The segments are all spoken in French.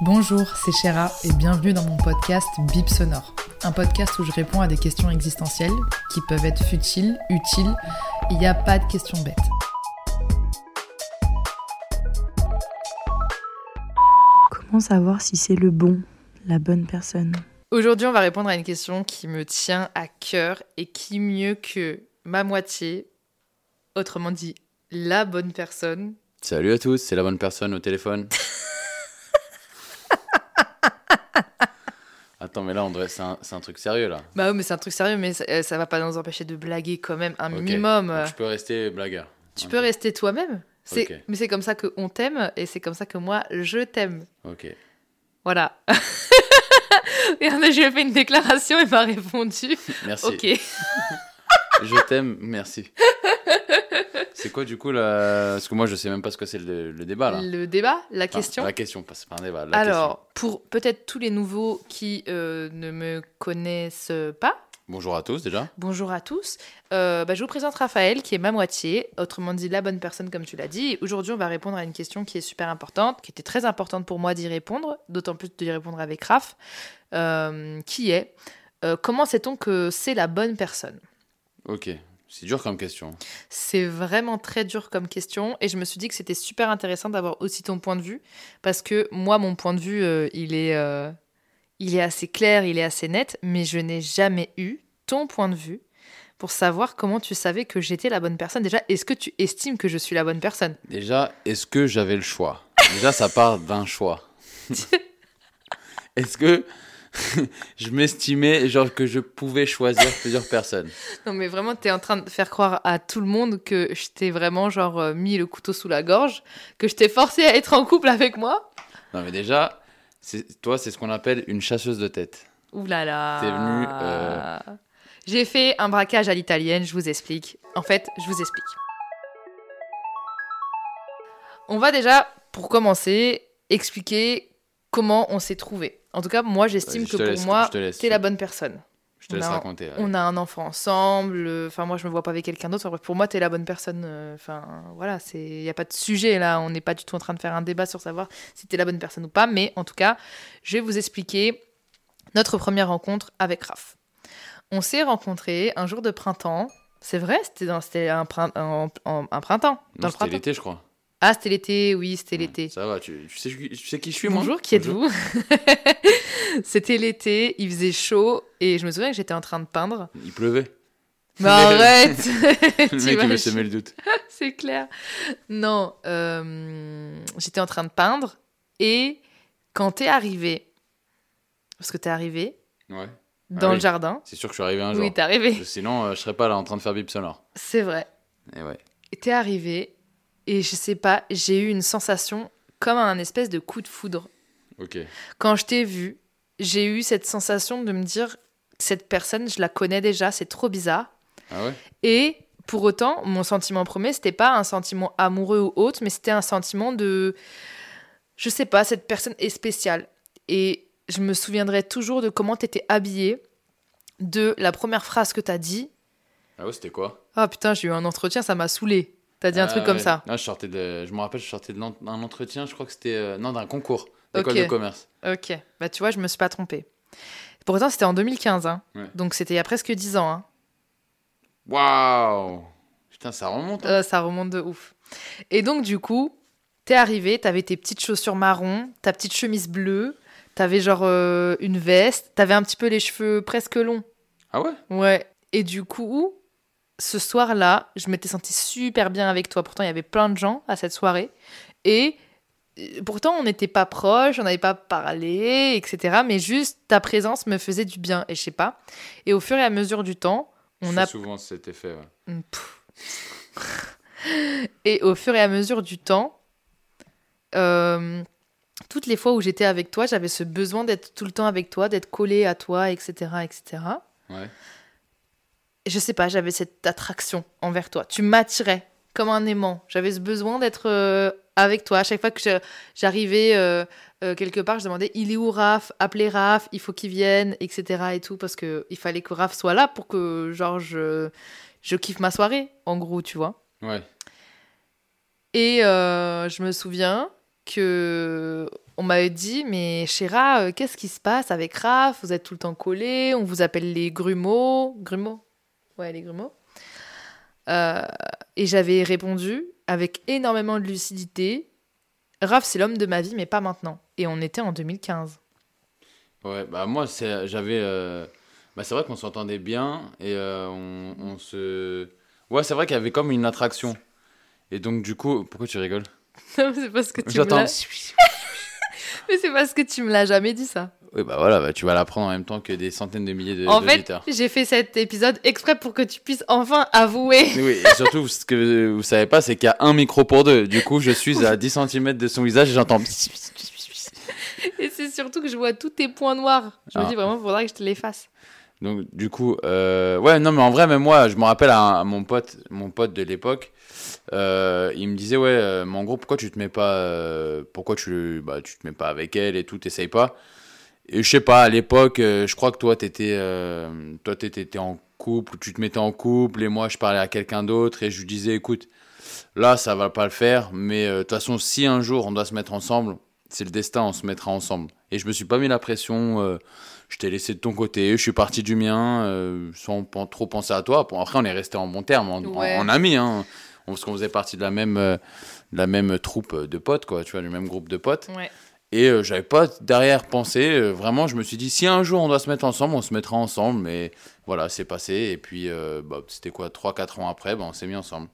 Bonjour, c'est Chéra et bienvenue dans mon podcast Bip Sonore. Un podcast où je réponds à des questions existentielles qui peuvent être futiles, utiles. Il n'y a pas de questions bêtes. Comment savoir si c'est le bon, la bonne personne? Aujourd'hui, on va répondre à une question qui me tient à cœur et qui mieux que ma moitié, autrement dit la bonne personne. Salut à tous, c'est la bonne personne au téléphone. Attends, mais là, on devrait... c'est un, c'est un truc sérieux là. Bah oui, mais c'est un truc sérieux, mais ça, euh, ça va pas nous empêcher de blaguer quand même un minimum. Donc, je peux rester blagueur. Tu peux rester toi-même. Mais c'est comme ça qu'on t'aime et c'est comme ça que moi je t'aime. Ok. Voilà. Regardez, je lui ai fait une déclaration et il m'a répondu Merci. Ok. Je t'aime, merci. C'est quoi du coup là Parce que moi, je sais même pas ce que c'est le, le débat là. Le débat, la Enfin, question. La question, pas- c'est pas un débat. La Alors, pour peut-être tous les nouveaux qui euh, ne me connaissent pas. Bonjour à tous déjà. bonjour à tous. Euh, bah, je vous présente Raphaël, qui est ma moitié, autrement dit la bonne personne, comme tu l'as dit. Aujourd'hui, on va répondre à une question qui est super importante, qui était très importante pour moi d'y répondre, d'autant plus d'y répondre avec Raph, euh, qui est comment sait-on que c'est la bonne personne? Ok. C'est dur comme question. C'est vraiment très dur comme question et je me suis dit que c'était super intéressant d'avoir aussi ton point de vue parce que moi, mon point de vue, euh, il, est, euh, il est assez clair, il est assez net, mais je n'ai jamais eu ton point de vue pour savoir comment tu savais que j'étais la bonne personne. Déjà, est-ce que tu estimes que je suis la bonne personne? Déjà, est-ce que j'avais le choix? Déjà, ça part d'un choix. est-ce que je m'estimais genre que je pouvais choisir plusieurs personnes Non, mais vraiment, tu es en train de faire croire à tout le monde que je t'ai vraiment genre euh, mis le couteau sous la gorge, que je t'ai forcé à être en couple avec moi. Non, mais déjà, toi, c'est ce qu'on appelle une chasseuse de tête. Ouh là là. T'es venu, euh, J'ai fait un braquage à l'italienne, je vous explique. En fait, je vous explique. On va déjà, pour commencer, expliquer comment on s'est trouvé. En tout cas, moi, j'estime que pour laisse- moi, t'es la bonne personne. Je te on laisse a- raconter. On a un enfant ensemble. euh, Enfin, moi, je me vois pas avec quelqu'un d'autre. Enfin, Pour moi, t'es la bonne personne. euh, Enfin, voilà, c'est. Il y a pas de sujet là. On n'est pas du tout en train de faire un débat sur savoir si t'es la bonne personne ou pas. Mais en tout cas, je vais vous expliquer notre première rencontre avec Raph. On s'est rencontrés un jour de printemps. C'est vrai, c'était dans, c'était un, un- un- un printemps. Non, Dans c'était l'été, je crois. Ah, c'était l'été. Oui, c'était l'été. Ça va, tu, tu sais, tu sais qui je suis, moi Bonjour, qui êtes-vous C'était l'été, il faisait chaud et je me souviens que j'étais en train de peindre. Il pleuvait. Mais arrête Le mec, il me T'imagines semait le doute. C'est clair. Non, euh, j'étais en train de peindre et quand t'es arrivé, parce que t'es arrivé Ouais. dans Ah le jardin. C'est sûr que je suis arrivé un jour. Oui, t'es arrivé. Sinon, euh, je serais pas là en train de faire bip sonore. C'est vrai. Et ouais. T'es arrivé et je sais pas, j'ai eu une sensation comme un espèce de coup de foudre. Ok. Quand je t'ai vu, j'ai eu cette sensation de me dire cette personne, je la connais déjà, c'est trop bizarre. Ah ouais? Et pour autant, mon sentiment premier, c'était pas un sentiment amoureux ou autre, mais c'était un sentiment de. Je sais pas, cette personne est spéciale. Et je me souviendrai toujours de comment t'étais habillée, de la première phrase que t'as dit. Ah ouais, c'était quoi? Ah putain, j'ai eu un entretien, ça m'a saoulé. T'as dit un Ah truc comme ouais. ça. Ah, je sortais de. Je me rappelle, je sortais d'un entretien, je crois que c'était. euh, Non, d'un concours d'école de commerce. Ok, bah tu vois, je me suis pas trompée. Pour autant, c'était en 2015, hein. Ouais. donc c'était il y a presque 10 ans. Hein. Waouh Putain, ça remonte. hein. Euh, ça remonte de ouf. Et donc, du coup, t'es arrivé, t'avais tes petites chaussures marron, ta petite chemise bleue, t'avais genre euh, une veste, t'avais un petit peu les cheveux presque longs. Ah ouais? Ouais. Et du coup, ce soir-là, je m'étais sentie super bien avec toi. Pourtant, il y avait plein de gens à cette soirée. Et euh, pourtant, on n'était pas proches, on n'avait pas parlé, etc. Mais juste ta présence me faisait du bien. Et je sais pas. Et au fur et à mesure du temps, on a souvent cet effet. ouais. Mm. Et au fur et à mesure du temps, euh, toutes les fois où j'étais avec toi, j'avais ce besoin d'être tout le temps avec toi, d'être collée à toi, etc., etc. Ouais. Je sais pas, j'avais cette attraction envers toi. Tu m'attirais comme un aimant. J'avais ce besoin d'être euh, avec toi. À chaque fois que j'arrivais euh, euh, quelque part, je demandais il est où Raph? Appelez Raph, il faut qu'il vienne, etc. Et tout, parce que il fallait que Raph soit là pour que, genre, je, je kiffe ma soirée, en gros, tu vois. Ouais. Et je me souviens que on m'avait dit, mais Chéra, qu'est-ce qui se passe avec Raph? Vous êtes tout le temps collés, on vous appelle les grumeaux. Grumeaux? Ouais, les grumeaux. Euh, et j'avais répondu avec énormément de lucidité Raph, c'est l'homme de ma vie, mais pas maintenant. Et on était en 2015. Ouais, bah moi, c'est, j'avais. euh, Bah, c'est vrai qu'on s'entendait bien et euh, on, on se. Ouais, c'est vrai qu'il y avait comme une attraction. Et donc, du coup, pourquoi tu rigoles? Non, c'est parce que tu me l'as. Mais c'est parce que tu me l'as jamais dit ça. Oui, bah voilà, bah, tu vas l'apprendre en même temps que des centaines de milliers de, en fait, j'ai fait cet épisode exprès pour que tu puisses enfin avouer. Oui, et surtout, ce que vous savez pas, c'est qu'il y a un micro pour deux. Du coup, je suis à 10 cm de son visage et j'entends. Et c'est surtout que je vois tous tes points noirs. Je me Ah. dis vraiment, il faudra que je te l'efface. Donc, du coup, euh, ouais, non, mais en vrai, même moi, je me rappelle à, à mon pote, mon pote de l'époque, euh, il me disait, ouais, euh, mais en gros, pourquoi tu te mets pas, euh, pourquoi tu, bah, tu te mets pas avec elle et tout, t'essayes pas? Et je sais pas, à l'époque, euh, je crois que toi, t'étais, euh, toi, t'étais t'étais en couple, tu te mettais en couple, et moi, je parlais à quelqu'un d'autre, et je lui disais, écoute, là, ça va pas le faire, mais euh, de toute façon, si un jour on doit se mettre ensemble, c'est le destin, on se mettra ensemble. Et je me suis pas mis la pression. euh, je t'ai laissé de ton côté, je suis parti du mien, sans trop penser à toi. Après, on est resté en bon terme, en, Ouais. en amis, hein, parce qu'on faisait partie de la même, de la même troupe de potes, quoi, tu vois, du même groupe de potes. Ouais. Et euh, j'avais pas derrière pensé, euh, vraiment, je me suis dit, si un jour on doit se mettre ensemble, on se mettra ensemble, mais voilà, c'est passé. Et puis, euh, bah, c'était quoi, 3-4 ans après, bah, on s'est mis ensemble.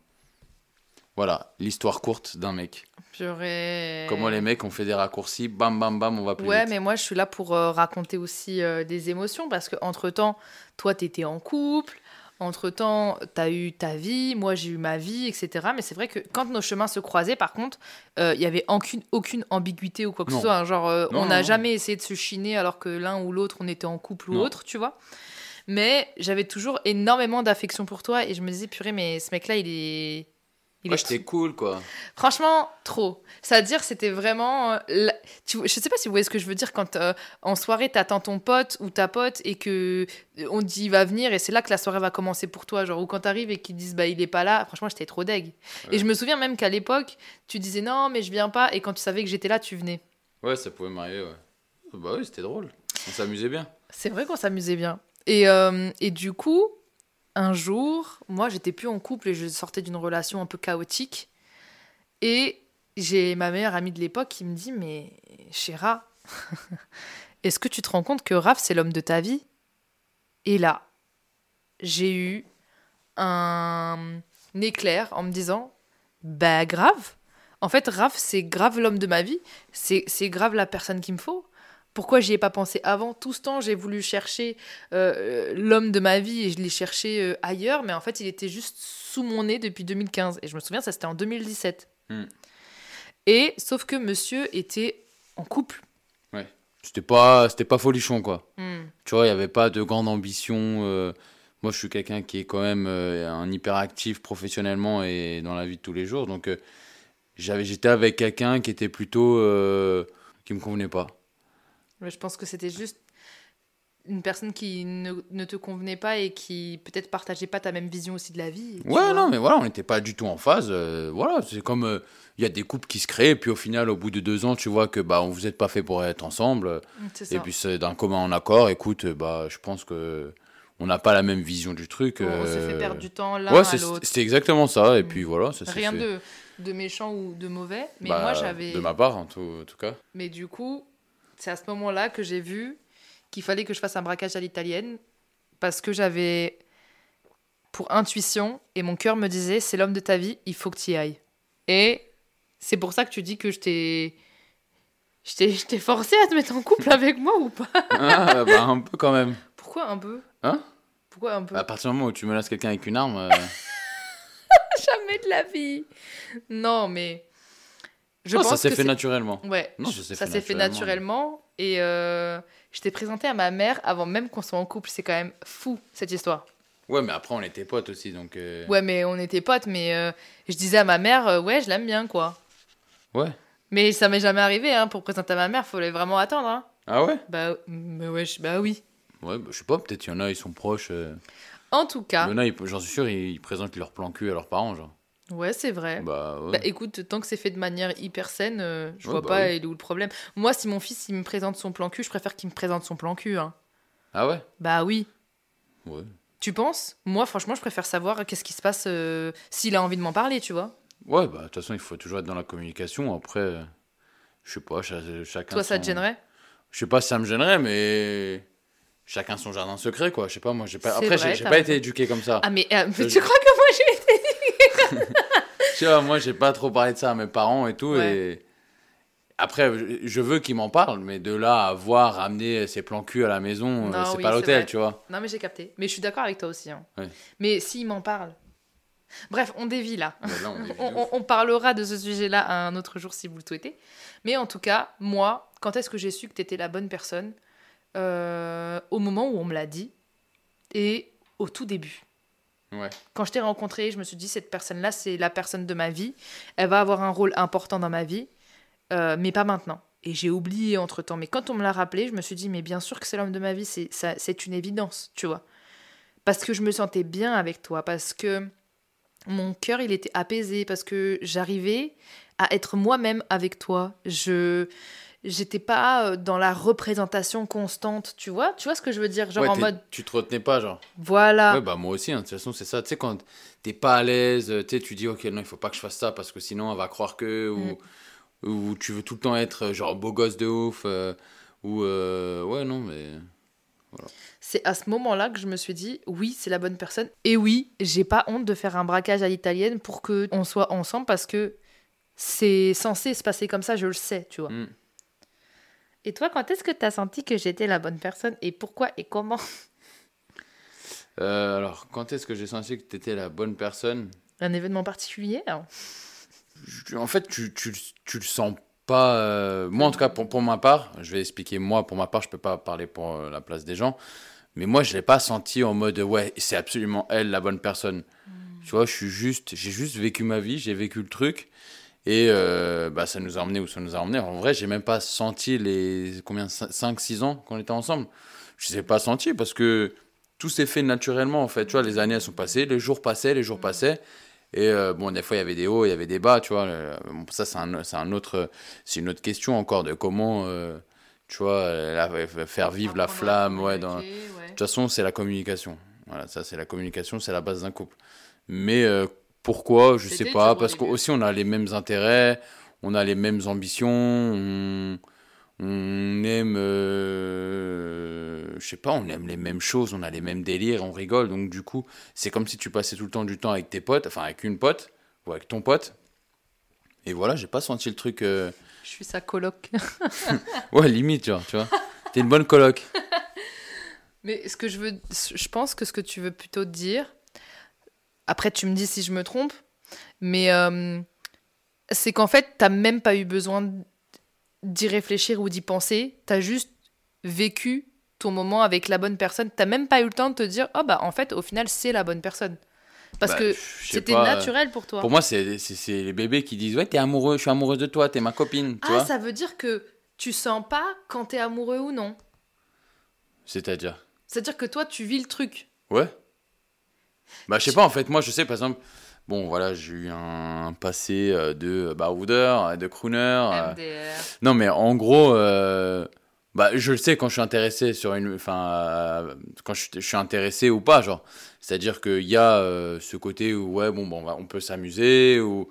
Voilà, l'histoire courte d'un mec. J'aurais. Comment les mecs ont fait des raccourcis, bam bam bam, on va plus Ouais, vite. mais moi, je suis là pour raconter aussi des émotions parce que entre temps, toi, t'étais en couple. Entre temps, t'as eu ta vie, moi j'ai eu ma vie, etc. Mais c'est vrai que quand nos chemins se croisaient, par contre, euh, il y avait aucune, aucune ambiguïté ou quoi que Non. ce soit. hein. Genre, euh, Non, on n'a jamais essayé de se chiner alors que l'un ou l'autre, on était en couple ou Non. autre, tu vois. Mais j'avais toujours énormément d'affection pour toi et je me disais, purée, mais ce mec-là, il est. Il Ouais, j'étais cool, quoi. Franchement, trop. C'est-à-dire, c'était vraiment. euh, la- tu... Je sais pas si vous voyez ce que je veux dire quand euh, en soirée, t'attends ton pote ou ta pote et que euh, on te dit il va venir et c'est là que la soirée va commencer pour toi. Genre, ou quand t'arrives et qu'ils disent bah il est pas là, franchement, j'étais trop deg. Ouais. Et je me souviens même qu'à l'époque, tu disais non, mais je viens pas et quand tu savais que j'étais là, tu venais. Ouais, ça pouvait m'arriver, ouais. Bah oui, c'était drôle. On s'amusait bien. C'est vrai qu'on s'amusait bien. Et, euh, et du coup, un jour, moi, j'étais plus en couple et je sortais d'une relation un peu chaotique. Et j'ai ma meilleure amie de l'époque qui me dit Mais Chéra, est-ce que tu te rends compte que Raph, c'est l'homme de ta vie? Et là, j'ai eu un éclair en me disant Bah, grave. En fait, Raph, c'est grave l'homme de ma vie. C'est grave la personne qu'il me faut. Pourquoi j'y ai pas pensé avant? Tout ce temps, j'ai voulu chercher euh, l'homme de ma vie et je l'ai cherché euh, ailleurs, mais en fait, il était juste sous mon nez depuis 2015. Et je me souviens, ça c'était en 2017. Hmm. Et sauf que monsieur était en couple. C'était pas, c'était pas folichon, quoi. Hmm. Tu vois, il n'y avait pas de grande ambition. euh, Moi, je suis quelqu'un qui est quand même euh, un hyperactif professionnellement et dans la vie de tous les jours. Donc, euh, j'avais, j'étais avec quelqu'un qui était plutôt. euh, qui me convenait pas. Je pense que c'était juste une personne qui ne, ne te convenait pas et qui peut-être partageait pas ta même vision aussi de la vie. Ouais, non, mais voilà, on n'était pas du tout en phase. euh, voilà, c'est comme. euh, Il y a des couples qui se créent, et puis au final, au bout de deux ans, tu vois que bah, vous n'êtes pas fait pour être ensemble. C'est ça. Et puis, c'est d'un commun en accord. Écoute, bah, je pense que on n'a pas la même vision du truc. on s'est euh, fait perdre du temps l'un Ouais, à l'autre. c'était exactement ça. Et Mm. puis voilà, ça Rien de, de méchant ou de mauvais, mais Bah, moi j'avais. De ma part, en tout, en tout cas. Mais du coup, c'est à ce moment-là que j'ai vu qu'il fallait que je fasse un braquage à l'italienne parce que j'avais pour intuition et mon cœur me disait c'est l'homme de ta vie, il faut que tu y ailles. Et c'est pour ça que tu dis que je t'ai je t'ai je t'ai forcé à te mettre en couple avec moi ou pas? Ah, bah, un peu quand même. Pourquoi un peu? Hein? Pourquoi un peu? À partir du moment où tu menaces quelqu'un avec une arme, euh, Jamais de la vie. Non, mais je non, pense ça s'est fait naturellement. Ouais, Non, ça s'est fait naturellement. Et euh, je t'ai présenté à ma mère avant même qu'on soit en couple. C'est quand même fou, cette histoire. Ouais, mais après, on était potes aussi, donc. euh, Ouais, mais on était potes, mais euh, je disais à ma mère, euh, ouais, je l'aime bien, quoi. Ouais. Mais ça m'est jamais arrivé, hein. Pour présenter à ma mère, fallait vraiment attendre, hein. Ah ouais? Bah, bah ouais, je- bah oui. Ouais, bah, je sais pas, peut-être qu'il y en a, ils sont proches. En tout cas, Il y en a, j'en suis sûr, ils, ils présentent leur plan cul à leurs parents, genre. Ouais, c'est vrai. Bah, ouais. Bah, écoute, tant que c'est fait de manière hyper saine, euh, je Ouais, vois bah pas oui. il est où le problème. Moi, si mon fils il me présente son plan cul, je préfère qu'il me présente son plan cul. hein. Ah ouais? Bah oui. Ouais. Tu penses? Moi, franchement, je préfère savoir qu'est-ce qui se passe euh, s'il a envie de m'en parler, tu vois. Ouais, bah, de toute façon, il faut toujours être dans la communication. Après, euh, je sais pas, cha- chacun. Toi, ça te gênerait? Je sais pas si ça me gênerait, mais. Chacun son jardin secret, quoi. Je sais pas, moi, j'ai pas. Après, j'ai pas été éduqué comme ça. Ah, mais, euh, mais tu crois que. Tu vois, moi, j'ai pas trop parlé de ça à mes parents et tout. Ouais. Et après, je- veux qu'ils m'en parlent, mais de là à voir amener ses plans cul à la maison, euh, c'est oui, pas l'hôtel, tu vois. Non, mais j'ai capté. Mais je suis d'accord avec toi aussi. hein. Ouais. Mais s'il m'en parle. Bref, on dévie là. Bah, là, on parlera de ce sujet-là un autre jour si vous le souhaitez. Mais en tout cas, moi, quand est-ce que j'ai su que tu étais la bonne personne? Euh, Au moment où on me l'a dit et au tout début. Quand je t'ai rencontré, je me suis dit, cette personne-là, c'est la personne de ma vie. Elle va avoir un rôle important dans ma vie, euh, mais pas maintenant. Et j'ai oublié entre-temps. Mais quand on me l'a rappelé, je me suis dit, mais bien sûr que c'est l'homme de ma vie, c'est une évidence, tu vois. Parce que je me sentais bien avec toi, parce que mon cœur, il était apaisé, parce que j'arrivais à être moi-même avec toi. Je j'étais pas euh, dans la représentation constante, tu vois Tu vois ce que je veux dire Genre Ouais, en mode, Tu te retenais pas, genre. voilà. Ouais, bah moi aussi, hein, de toute façon, c'est ça. Tu sais, quand t'es pas à l'aise, euh, tu tu dis, ok, non, il faut pas que je fasse ça parce que sinon, elle va croire que. Ou, Mm. ou tu veux tout le temps être, euh, genre, beau gosse de ouf. euh, ou. euh, ouais, non, mais. C'est à ce moment-là que je me suis dit, oui, c'est la bonne personne. Et oui, j'ai pas honte de faire un braquage à l'italienne pour que on soit ensemble parce que c'est censé se passer comme ça, je le sais, tu vois. Mm. Et toi, quand est-ce que tu as senti que j'étais la bonne personne et pourquoi et comment? Euh, alors, quand est-ce que j'ai senti que t'étais la bonne personne? Un événement particulier hein? En fait, tu, tu, tu le sens pas. euh, Moi, en tout cas, pour, pour ma part, je vais expliquer moi, pour ma part, je peux pas parler pour euh, la place des gens. Mais moi, je l'ai pas senti en mode ouais, c'est absolument elle la bonne personne. Tu vois, je suis juste, j'ai juste vécu ma vie, j'ai vécu le truc. Et euh, bah, ça nous a emmené où ça nous a emmené. En vrai, j'ai même pas senti les combien 5-6 ans qu'on était ensemble. Je ne l'ai pas senti parce que tout s'est fait naturellement en fait. Tu vois, les années elles sont passées, les jours passaient, les jours passaient. Et euh, bon, des fois il y avait des hauts, il y avait des bas, tu vois. bon, ça c'est un, c'est un autre, c'est une autre question encore de comment, euh, tu vois, euh, la- faire vivre la flamme, ouais. Dans, de toute façon, c'est la communication. Voilà, ça c'est la communication, c'est la base d'un couple. Mais euh, pourquoi, je sais pas, parce qu'aussi on a les mêmes intérêts, on a les mêmes ambitions, on, on aime, euh, je sais pas, on aime les mêmes choses, on a les mêmes délires, on rigole. Donc du coup, c'est comme si tu passais tout le temps du temps avec tes potes, enfin avec une pote ou avec ton pote. Et voilà, j'ai pas senti le truc. euh, Je suis sa coloc. Ouais, limite, genre, tu vois. T'es une bonne coloc. Mais ce que je veux, je pense que ce que tu veux plutôt dire, après tu me dis si je me trompe, mais euh, c'est qu'en fait, t'as même pas eu besoin d'y réfléchir ou d'y penser, t'as juste vécu ton moment avec la bonne personne, t'as même pas eu le temps de te dire, oh bah en fait, au final, c'est la bonne personne. Parce Bah, que c'était naturel pour toi. Pour moi, c'est les bébés qui disent Ouais, t'es amoureux, je suis amoureuse de toi, t'es ma copine, tu ah, vois. ça veut dire que tu sens pas quand t'es amoureux ou non. C'est-à-dire C'est-à-dire que toi, tu vis le truc. Ouais. Bah, je sais pas, en fait, moi, je sais, par exemple, bon, voilà, j'ai eu un passé euh, de baroudeur, de crooner. euh, MDR. Non, mais en gros, euh, bah, je le sais quand je suis intéressé sur une. Enfin, euh, quand je, je suis intéressé ou pas, genre. C'est-à-dire qu'il y a euh, ce côté où, ouais, bon, bon, on peut s'amuser, ou.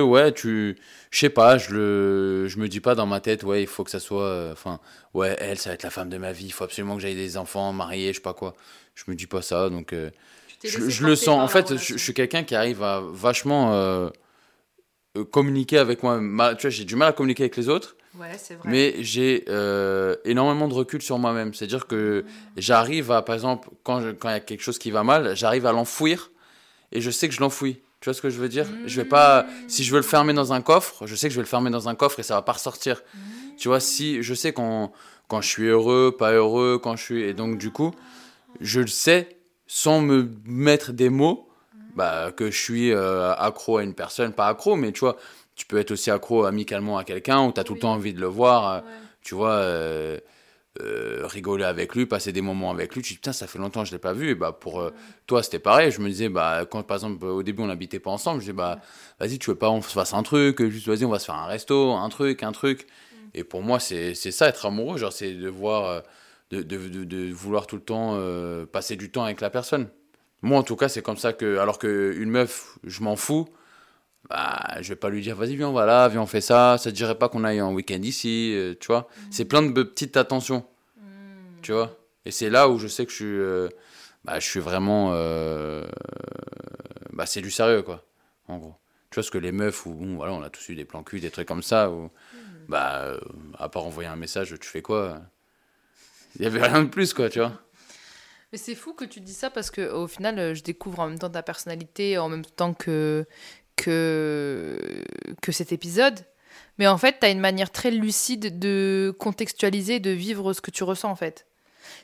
Ouais, tu. Je sais pas, je, le, je me dis pas dans ma tête, ouais, il faut que ça soit. euh, Enfin, ouais, elle, ça va être la femme de ma vie, il faut absolument que j'aille des enfants, mariés, je sais pas quoi. Je me dis pas ça, donc. Je, le sens. En fait, je, suis quelqu'un qui arrive à vachement euh, euh, communiquer avec moi. Ma- tu vois, j'ai du mal à communiquer avec les autres, Ouais, c'est vrai. mais j'ai euh, énormément de recul sur moi-même. C'est-à-dire que j'arrive à, par exemple, quand il y a quelque chose qui va mal, j'arrive à l'enfouir et je sais que je l'enfouis. Tu vois ce que je veux dire? Je vais pas. Si je veux le fermer dans un coffre, je sais que je vais le fermer dans un coffre et ça va pas ressortir. Tu vois, si je sais quand, quand je suis heureux, pas heureux, quand je suis. Et donc, du coup, je le sais sans me mettre des mots bah, que je suis euh, accro à une personne. Pas accro, mais tu vois, tu peux être aussi accro amicalement à quelqu'un ou tu as tout le temps envie de le voir. euh, Tu vois, euh, euh, rigoler avec lui, passer des moments avec lui. Tu te dis, putain, ça fait longtemps que je l'ai pas vu. Et bah, pour toi, c'était pareil. Je me disais, bah, quand par exemple, au début, on n'habitait pas ensemble, je disais, bah, vas-y, tu veux pas, on se fasse un truc, juste, vas-y, on va se faire un resto, un truc, un truc. Et pour moi, c'est c'est ça, être amoureux. Genre, c'est de voir, de, de, de, de vouloir tout le temps euh, passer du temps avec la personne. Moi, en tout cas, c'est comme ça que, alors qu'une meuf, je m'en fous, bah, je vais pas lui dire, vas-y, viens, voilà, viens, on fait ça. Ça te dirait pas qu'on aille en week-end ici, euh, tu vois. C'est plein de petites attentions, tu vois. Et c'est là où je sais que je suis, euh, bah, je suis vraiment, bah, c'est du sérieux, quoi, en gros. Tu vois, ce que les meufs, où, bon, voilà, on a tous eu des plans cul, des trucs comme ça, où, bah, euh, à part envoyer un message, tu fais quoi? Il y avait rien de plus, quoi, tu vois. Mais c'est fou que tu dis ça parce que au final, euh, je découvre en même temps ta personnalité, en même temps que que que cet épisode. Mais en fait, tu as une manière très lucide de contextualiser, de vivre ce que tu ressens en fait.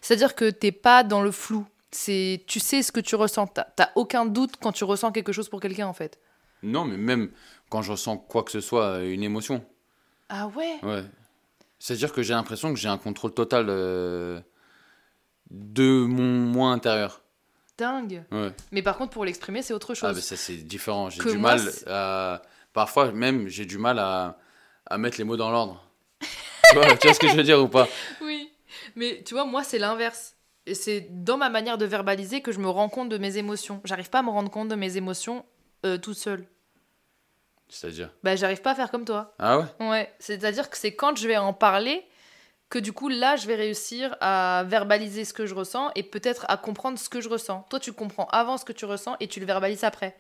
C'est-à-dire que t'es pas dans le flou. C'est tu sais ce que tu ressens. T'as t'as aucun doute quand tu ressens quelque chose pour quelqu'un en fait. Non, mais même quand je ressens quoi que ce soit, une émotion, Ah ouais? Ouais. C'est-à-dire que j'ai l'impression que j'ai un contrôle total euh, de mon moi intérieur. Dingue. Ouais. Mais par contre, pour l'exprimer, c'est autre Ah, chose. mais ça, c'est différent. J'ai du moi, mal à. Parfois, même, j'ai du mal à, à mettre les mots dans l'ordre. tu, vois, tu vois ce que je veux dire ou pas? Oui, mais tu vois, moi, c'est l'inverse. Et c'est dans ma manière de verbaliser que je me rends compte de mes émotions. J'arrive pas à me rendre compte de mes émotions euh, toute seule. C'est-à-dire. Bah, j'arrive pas à faire comme toi. Ah ouais? Ouais, c'est-à-dire que c'est quand je vais en parler que du coup, là, je vais réussir à verbaliser ce que je ressens et peut-être à comprendre ce que je ressens. Toi, tu comprends avant ce que tu ressens et tu le verbalises après.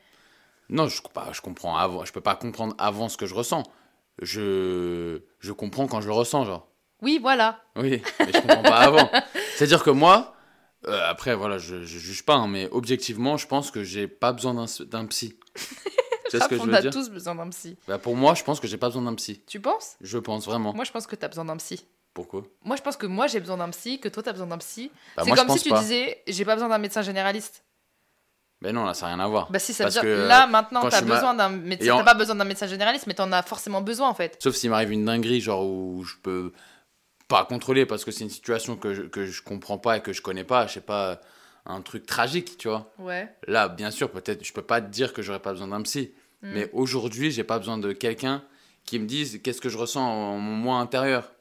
Non, je, pas, je comprends avant. Je peux pas comprendre avant ce que je ressens. Je, je comprends quand je le ressens, genre. Oui, voilà. Oui, mais je comprends pas avant. C'est-à-dire que moi, euh, après, voilà, je, je juge pas, hein, mais objectivement, je pense que j'ai pas besoin d'un d'un psy. sais ce que je on a tous besoin d'un psy. Bah, Pour moi, je pense que j'ai pas besoin d'un psy. Tu penses? Je pense vraiment. Moi, je pense que t'as besoin d'un psy. Pourquoi? Moi, je pense que moi, j'ai besoin d'un psy, que toi, t'as besoin d'un psy. bah, c'est moi, je comme pense si tu pas. disais, j'ai pas besoin d'un médecin généraliste. Mais non, là, ça n'a rien à voir. Bah si, ça veut Parce dire que, là maintenant quand t'as je suis ma- besoin d'un Et médecin, en- t'as pas besoin d'un médecin généraliste, mais t'en as forcément besoin en fait. Sauf s'il m'arrive une dinguerie, genre où je peux pas contrôler parce que c'est une situation que je, que je comprends pas et que je connais pas, je sais pas, un truc tragique, tu vois. Ouais. Là, bien sûr, peut-être, je peux pas te dire que j'aurais pas besoin d'un psy. Mm. Mais aujourd'hui, j'ai pas besoin de quelqu'un qui me dise qu'est-ce que je ressens en mon moi intérieur.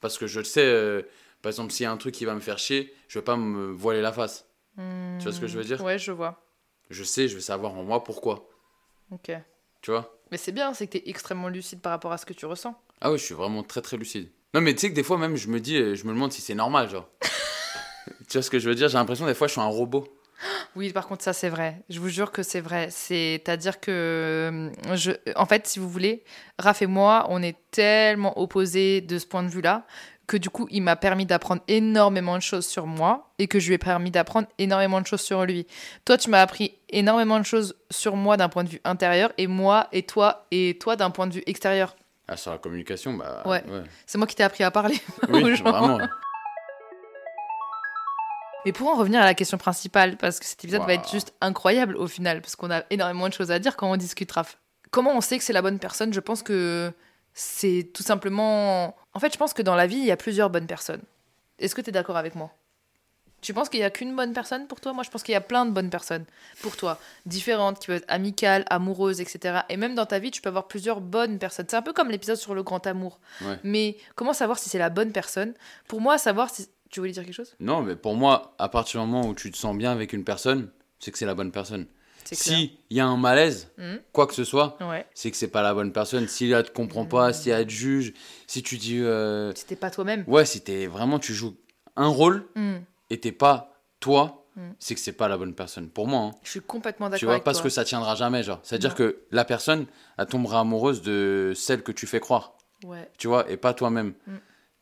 Parce que je le sais, euh, par exemple, s'il y a un truc qui va me faire chier, je vais pas me voiler la face. Tu vois ce que je veux dire? Ouais, je vois. Je sais, je vais savoir en moi pourquoi. Ok. Tu vois? Mais c'est bien, c'est que t'es extrêmement lucide par rapport à ce que tu ressens. Ah oui, je suis vraiment très très lucide. Non, mais tu sais que des fois même, je me dis, euh, je me demande si c'est normal, genre. tu vois ce que je veux dire? J'ai l'impression des fois, je suis un robot. Oui, par contre, ça c'est vrai. Je vous jure que c'est vrai. C'est-à-dire que, euh, je... en fait, si vous voulez, Raph et moi, on est tellement opposés de ce point de vue-là que du coup, il m'a permis d'apprendre énormément de choses sur moi et que je lui ai permis d'apprendre énormément de choses sur lui. Toi, tu m'as appris énormément de choses sur moi d'un point de vue intérieur et moi et toi et toi d'un point de vue extérieur. Ah, sur la communication, bah. Ouais. C'est moi qui t'ai appris à parler. Oui, vraiment. Mais pour en revenir à la question principale, parce que cet épisode va être juste incroyable au final, parce qu'on a énormément de choses à dire quand on discute Raph? Comment on sait que c'est la bonne personne? Je pense que c'est tout simplement... En fait, je pense que dans la vie, il y a plusieurs bonnes personnes. Est-ce que tu es d'accord avec moi? Tu penses qu'il n'y a qu'une bonne personne pour toi? Moi, je pense qu'il y a plein de bonnes personnes pour toi, différentes, qui peuvent être amicales, amoureuses, etc. Et même dans ta vie, tu peux avoir plusieurs bonnes personnes. C'est un peu comme l'épisode sur le grand amour. Ouais. Mais comment savoir si c'est la bonne personne? Pour moi, savoir si... Tu voulais dire quelque chose? Non, mais pour moi, à partir du moment où tu te sens bien avec une personne, c'est que c'est la bonne personne. Si il y a un malaise, Mhm. quoi que ce soit, Ouais. c'est que c'est pas la bonne personne. Si elle te comprend pas, si elle te juge, si tu dis. euh, C'était pas toi-même. Ouais, si t'es vraiment, tu joues un rôle Hmm. et t'es pas toi, Mm. c'est que c'est pas la bonne personne. Pour moi, hein. Je suis complètement d'accord tu vois, avec parce toi. que ça tiendra jamais, genre. C'est-à-dire que la personne, elle tombera amoureuse de celle que tu fais croire, Ouais. tu vois, et pas toi-même.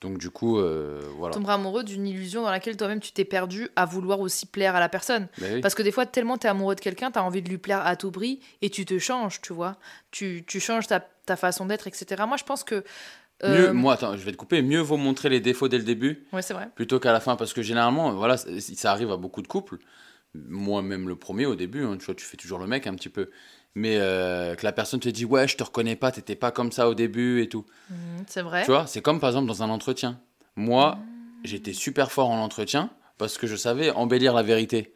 Donc, du coup, euh, voilà. Tomberas amoureux d'une illusion dans laquelle toi-même tu t'es perdu à vouloir aussi plaire à la personne. Oui. Parce que des fois, tellement t'es amoureux de quelqu'un, t'as envie de lui plaire à tout prix et tu te changes, tu vois. Tu, tu changes ta, ta façon d'être, etc. Moi, je pense que. euh, Mieux, moi, attends, je vais te couper. Mieux vaut montrer les défauts dès le début Ouais, c'est vrai. plutôt qu'à la fin, parce que généralement, voilà, ça, arrive à beaucoup de couples. Moi-même le premier au début, hein, tu vois, tu fais toujours le mec un petit peu. Mais euh, que la personne te dit, ouais, je te reconnais pas, t'étais pas comme ça au début et tout. Mhm, c'est vrai. Tu vois, c'est comme par exemple dans un entretien. Moi, j'étais super fort en entretien parce que je savais embellir la vérité.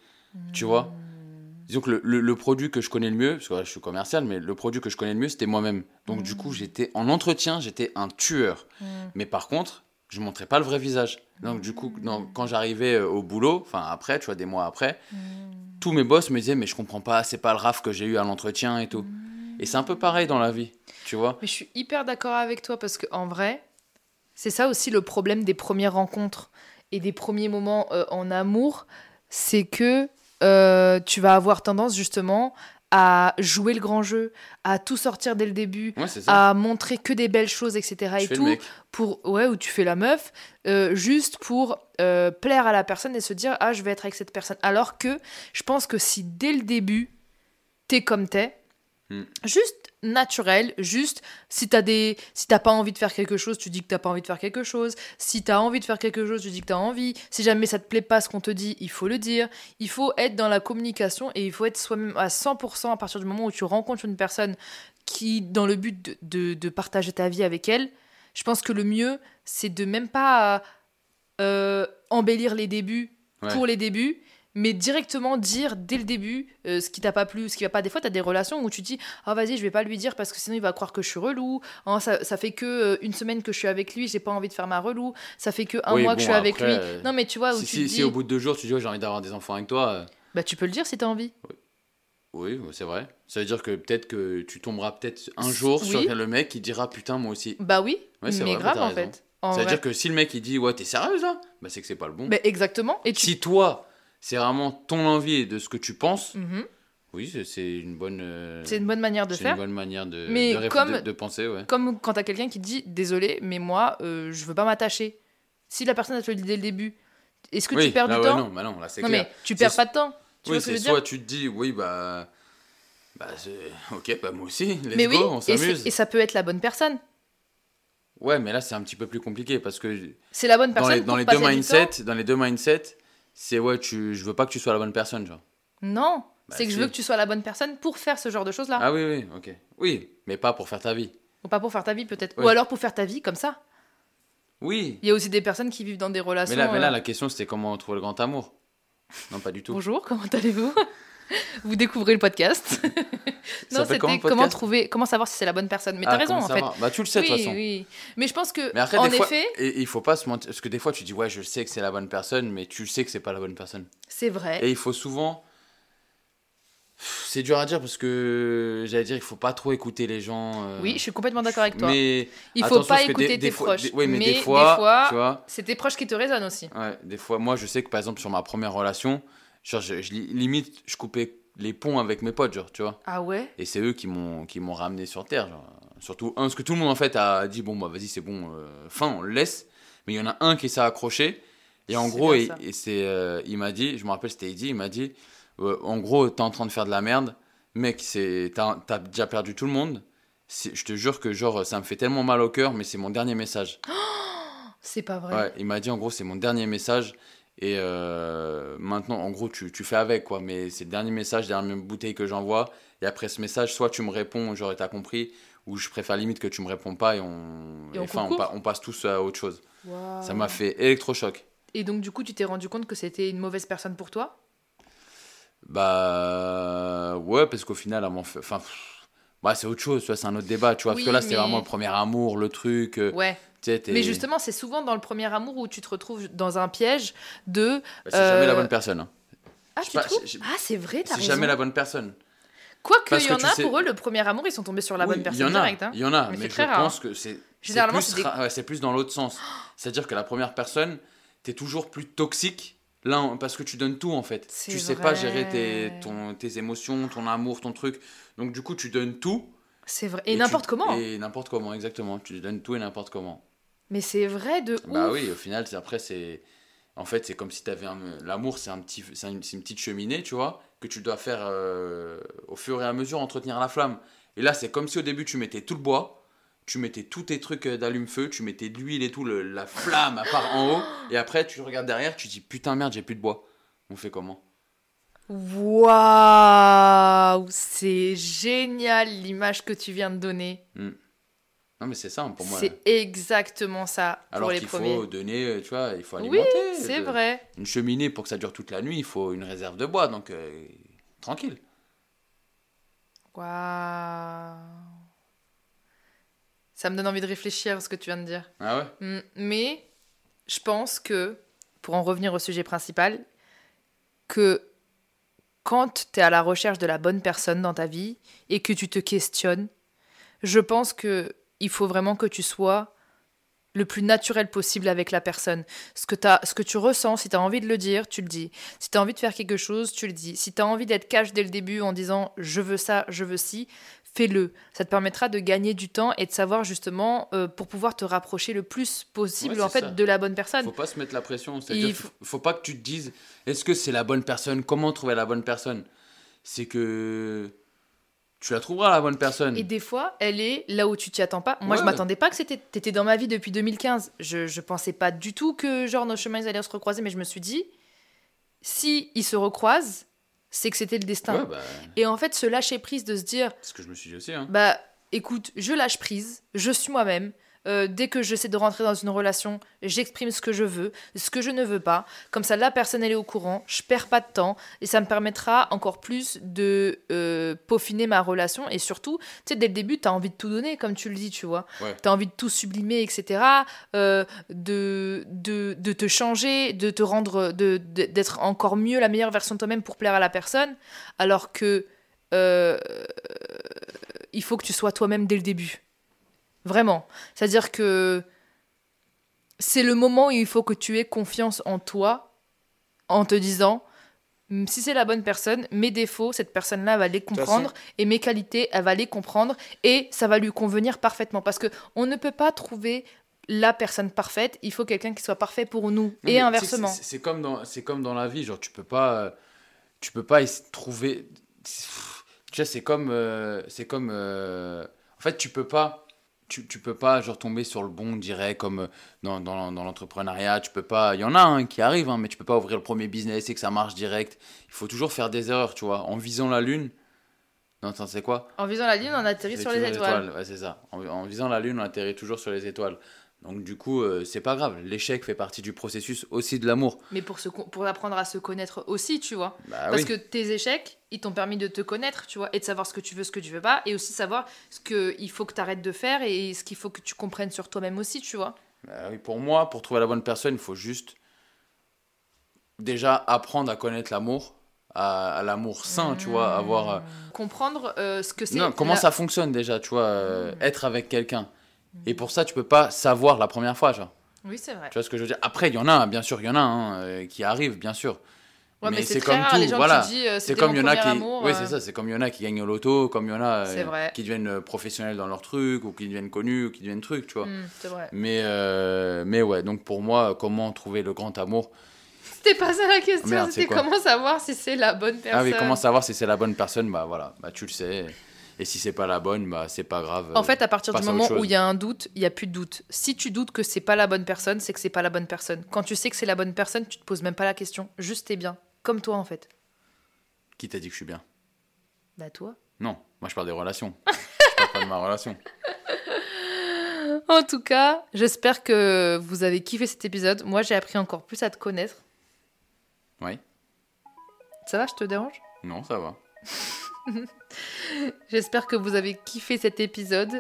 Tu vois? Disons que le, le- le produit que je connais le mieux, parce que ouais, je suis commercial, mais le produit que je connais le mieux, c'était moi-même. Donc du coup, j'étais en entretien, j'étais un tueur. Mais par contre, je montrais pas le vrai visage. Donc du coup, dans- quand j'arrivais euh, au boulot, enfin après, tu vois, des mois après, tous mes boss me disaient, mais je comprends pas, c'est pas le raf que j'ai eu à l'entretien et tout. Et c'est un peu pareil dans la vie, tu vois Mais je suis hyper d'accord avec toi parce que en vrai, c'est ça aussi le problème des premières rencontres et des premiers moments euh, en amour, c'est que euh, tu vas avoir tendance justement à jouer le grand jeu, à tout sortir dès le début, Ouais, à montrer que des belles choses, etc. je et tout, pour ouais où tu fais la meuf, euh, juste pour euh, plaire à la personne et se dire ah je vais être avec cette personne. Alors que je pense que si dès le début t'es comme t'es, Hmm. juste naturel, juste si t'as des, si t'as pas envie de faire quelque chose, tu dis que t'as pas envie de faire quelque chose. Si t'as envie de faire quelque chose, tu dis que t'as envie. Si jamais ça te plaît pas ce qu'on te dit, il faut le dire. Il faut être dans la communication et il faut être soi-même à 100% à partir du moment où tu rencontres une personne qui, dans le but de, de- de partager ta vie avec elle, je pense que le mieux, c'est de même pas euh, embellir les débuts Ouais. pour les débuts, mais directement dire dès le début euh, ce qui t'a pas plu, ce qui va pas. Des fois, tu as des relations où tu dis Ah, vas-y, je vais pas lui dire parce que sinon il va croire que je suis relou. Ah, ça, ça fait que euh, une semaine que je suis avec lui, j'ai pas envie de faire ma relou. Ça fait que un Oui, mois que je suis avec lui. euh, Non, mais tu vois, où si, tu si- te si dis au bout de deux jours, tu dis, ouais, j'ai envie d'avoir des enfants avec toi, euh, Bah, tu peux le dire si t'as envie. oui, ouais, c'est vrai. Ça veut dire que peut-être que tu tomberas peut-être un jour Oui. sur le mec qui dira, putain, moi aussi. Bah oui, Ouais, mais vrai, grave t'as en raison. fait. En Ça veut vrai. dire que si le mec il dit, ouais, t'es sérieuse là Bah, c'est que c'est pas le bon. Bah, exactement. Et tu. Si toi, c'est vraiment ton envie de ce que tu penses, Mhm. oui, c'est- une bonne. euh, C'est une bonne manière de faire. une bonne manière de, Mais de, comme- de- de penser, ouais. Comme quand t'as quelqu'un qui te dit désolé, mais moi, euh, je veux pas m'attacher. Si la personne elle te le dit dès le début, est-ce que oui, tu perds là, du ouais, temps non, bah non, là c'est Non, clair. mais tu perds pas de temps. Tu oui, ce c'est dire soit tu te dis, oui, bah. Bah, c'est- ok, bah moi aussi, let's Mais go, oui, on s'amuse. et ça peut être la bonne personne. Ouais, mais là c'est un petit peu plus compliqué parce que C'est la bonne dans personne les, dans les deux mindsets, dans les deux mindsets, c'est ouais, tu, je veux pas que tu sois la bonne personne, genre. Non, Bah, c'est que je veux que tu sois la bonne personne pour faire ce genre de choses-là. Ah oui, oui, ok. Oui, mais pas pour faire ta vie. Ou pas pour faire ta vie peut-être. Ou alors pour faire ta vie comme ça. Oui. Il y a aussi des personnes qui vivent dans des relations. Mais là, mais là, euh, la question c'était comment trouver le grand amour? Non, pas du tout. Bonjour, comment allez-vous? Vous découvrez le podcast. Non, comment, c'était comment trouver, comment savoir si c'est la bonne personne. Mais Ah, t'as raison comment en fait. Bah tu le sais de oui, toute façon. oui. Mais je pense que, Mais après, en des fois, effet, et- il faut pas se mentir, parce que des fois tu dis ouais, je sais que c'est la bonne personne, mais tu sais que c'est pas la bonne personne. c'est vrai. Et il faut souvent. C'est dur à dire parce que j'allais dire il faut pas trop écouter les gens. euh, Oui, je suis complètement d'accord avec toi. Mais Il faut pas écouter des- tes des proches. des- oui, mais, mais des fois, fois, tu vois, c'est tes proches qui te raisonnent aussi. ouais, des fois, moi je sais que par exemple sur ma première relation, genre, je, je- limite je coupais les ponts avec mes potes, genre, tu vois. Ah ouais? Et c'est eux qui m'ont qui m'ont ramené sur terre. Genre. Surtout un, parce que tout le monde en fait a dit bon bah vas-y c'est bon, euh, fin on le laisse. Mais il y en a un qui s'est accroché. Et en gros, et c'est, euh, il m'a dit, je me rappelle c'était Eddie, il m'a dit, euh, en gros t'es en train de faire de la merde, mec c'est t'as t'as déjà perdu tout le monde. C'est- Je te jure que genre ça me fait tellement mal au cœur, mais c'est mon dernier message. C'est pas vrai. Ouais, il m'a dit en gros c'est mon dernier message. Et euh, maintenant, en gros, tu, tu fais avec, quoi. Mais c'est le dernier message, la dernière bouteille que j'envoie. Et après ce message, soit tu me réponds, j'aurais t'as compris, ou je préfère limite que tu me réponds pas et on, Et on enfin, on, coupe pa- on passe tous à autre chose. Ça m'a fait électrochoc. Et donc, du coup, tu t'es rendu compte que c'était une mauvaise personne pour toi? Bah, ouais, parce qu'au final, elle m'en fait. Enfin, pff, bah, c'est autre chose, c'est un autre débat, tu vois. Oui, parce que là, mais- vraiment le premier amour, le truc. euh, Ouais. Mais justement, c'est souvent dans le premier amour où tu te retrouves dans un piège de. bah, c'est jamais la euh, bonne personne. hein. Ah, tu pas, trouves Ah, c'est vrai, t'as C'est raison. jamais la bonne personne. Quoique, il y en a sais- pour eux, le premier amour, ils sont tombés sur la Oui, bonne il personne y en a, hein. Il y en a, Mais mais, c'est je rare, pense que c'est. c'est Généralement, plus c'est des- ra- ouais, c'est plus dans l'autre sens. C'est-à-dire que la première personne, t'es toujours plus toxique. Là, parce que tu donnes tout en fait. Tu sais pas gérer tes, ton, tes émotions, ton amour, ton truc. Donc du coup, tu donnes tout. C'est vrai. Et, tu- n'importe comment. Et n'importe comment, exactement. Tu donnes tout et n'importe comment. Mais c'est vrai de Bah ouf. oui, au final, c'est- après, c'est. En fait, c'est comme si t'avais un. L'amour, c'est un petit, c'est une, c'est une petite cheminée, tu vois, que tu dois faire euh, au fur et à mesure entretenir la flamme. Et là, c'est comme si au début, tu mettais tout le bois, tu mettais tous tes trucs euh, d'allume-feu, tu mettais de l'huile et tout, le- la flamme à part en haut, et après, tu regardes derrière, tu dis putain merde, j'ai plus de bois. On fait comment? Waouh C'est génial l'image que tu viens de donner. Ouais, Non, mais c'est ça pour moi. C'est exactement ça pour Alors qu'il faut donner, euh, tu vois, il faut Oui, alimenter. c'est vrai. Une cheminée, pour que ça dure toute la nuit, il faut une réserve de bois, donc euh, tranquille. Waouh. Ça me donne envie de réfléchir à ce que tu viens de dire. Ah ouais Mm, Mais je pense que, pour en revenir au sujet principal, que quand tu es à la recherche de la bonne personne dans ta vie et que tu te questionnes, je pense que il faut vraiment que tu sois le plus naturel possible avec la personne. Ce que, t'as- ce que tu ressens, si tu as envie de le dire, tu le dis. Si tu as envie de faire quelque chose, tu le dis. Si tu as envie d'être cash dès le début en disant je veux ça, je veux ci, fais-le. Ça te permettra de gagner du temps et de savoir justement euh, pour pouvoir te rapprocher le plus possible Ouais, en fait ça. de la bonne personne. Faut pas se mettre la pression. C'est-à-dire, Il faut... pas que tu te dises est-ce que c'est la bonne personne? Comment trouver la bonne personne? C'est que tu la trouveras la bonne personne. Et des fois, elle est là où tu t'y attends pas. Moi, je Ouais. m'attendais pas que c'était t'étais dans ma vie depuis 2015. Je, je pensais pas du tout que genre nos chemins ils allaient se recroiser, mais je me suis dit si ils se recroisent, c'est que c'était le destin. Ouais, bah, Et en fait, se lâcher prise de se dire ce que je me suis dit aussi. Hein. bah écoute, je lâche prise, je suis moi-même. Euh, dès que j'essaie de rentrer dans une relation, j'exprime ce que je veux, ce que je ne veux pas. Comme ça, la personne, elle est au courant, je perds pas de temps et ça me permettra encore plus de euh, peaufiner ma relation. Et surtout, tu sais, dès le début, tu as envie de tout donner, comme tu le dis, tu vois. Ouais. Tu as envie de tout sublimer, etc. euh, de, de, de te changer, de te rendre, de- de- d'être encore mieux la meilleure version de toi-même pour plaire à la personne. Alors que. il faut que tu sois toi-même dès le début. Vraiment. C'est-à-dire que c'est le moment où il faut que tu aies confiance en toi en te disant "Hmm, si c'est la bonne personne, mes défauts, cette personne-là va les comprendre et mes qualités, elle va les comprendre et ça va lui convenir parfaitement parce que on ne peut pas trouver la personne parfaite, il faut quelqu'un qui soit parfait pour nous Non, et sais inversement. c'est- comme dans, c'est comme dans la vie, genre tu peux pas, tu peux pas trouver. Tu vois, c'est comme, euh, c'est comme, euh, en fait, tu peux pas, tu, tu peux pas genre tomber sur le bon direct comme euh, dans, dans, dans l'entrepreneuriat. Tu peux pas, il y en a un qui arrive, hein, mais tu peux pas ouvrir le premier business et que ça marche direct. Il faut toujours faire des erreurs, tu vois, en visant la lune. Non, attends, c'est quoi? En visant la ligne, on atterrit sur les étoiles. Ouais, c'est ça. En, en visant la lune, on atterrit toujours sur les étoiles. Donc du coup, euh, c'est pas grave. L'échec fait partie du processus aussi de l'amour. Mais pour, se, pour apprendre à se connaître aussi, tu vois. Bah Parce oui. que tes échecs, ils t'ont permis de te connaître, tu vois, et de savoir ce que tu veux, ce que tu veux pas, et aussi savoir ce qu'il faut que tu arrêtes de faire et ce qu'il faut que tu comprennes sur toi-même aussi, tu vois. Bah oui, pour moi, pour trouver la bonne personne, il faut juste déjà apprendre à connaître l'amour, à, à l'amour sain, tu vois, avoir euh, Comprendre euh, ce que c'est. comment la- ça fonctionne déjà, tu vois, euh, être avec quelqu'un. Et pour ça, tu peux pas savoir la première fois, genre. Oui, c'est vrai. Tu vois ce que je veux dire? Après, il y en a, bien sûr, il y en a hein, euh, qui arrivent, bien sûr. Ouais, mais, mais c'est comme rare, tout, les gens voilà. euh, C'est comme il y en a qui, amour. oui, euh, c'est ça. C'est comme il y en a qui gagnent au loto, comme il y en a euh, qui deviennent professionnels dans leur truc ou qui deviennent connus ou qui deviennent trucs, tu vois. hmm, c'est vrai. Mais euh, mais ouais, donc pour moi, comment trouver le grand amour? C'était pas ça la question, c'est c'était comment savoir si c'est la bonne personne. Ah oui, comment savoir si c'est la bonne personne? Bah voilà, bah tu le sais. Et si c'est pas la bonne, bah c'est pas grave. En fait, à partir du passe à moment où il y a un doute, il y a plus de doute. Si tu doutes que c'est pas la bonne personne, c'est que c'est pas la bonne personne. Quand tu sais que c'est la bonne personne, tu te poses même pas la question. Juste t'es bien. Comme toi, en fait. Qui t'a dit que je suis bien? Bah, toi. Non, moi je parle des relations. je parle pas de ma relation. En tout cas, j'espère que vous avez kiffé cet épisode. Moi, j'ai appris encore plus à te connaître. Oui. Ça va, je te dérange? Non, ça va. J'espère que vous avez kiffé cet épisode.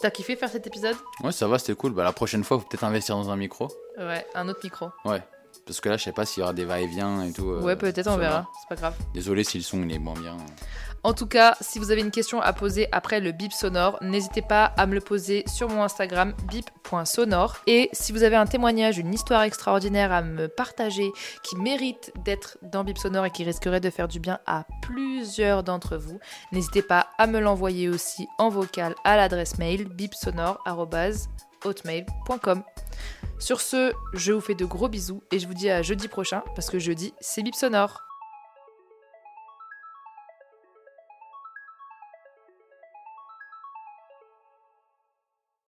T'as kiffé faire cet épisode? Ouais, ça va, c'était cool. Bah la prochaine fois, faut peut-être investir dans un micro. Ouais, un autre micro. Ouais. Parce que là, je sais pas s'il y aura des va-et-vient et tout. euh, ouais, peut-être, on verra. C'est pas grave. Désolé si le son il est moins bien. En tout cas, si vous avez une question à poser après le bip sonore, n'hésitez pas à me le poser sur mon Instagram bip.sonore. Et si vous avez un témoignage, une histoire extraordinaire à me partager qui mérite d'être dans bip sonore et qui risquerait de faire du bien à plusieurs d'entre vous, n'hésitez pas à me l'envoyer aussi en vocal à l'adresse mail Sur ce, je vous fais de gros bisous et je vous dis à jeudi prochain parce que jeudi c'est bip sonore.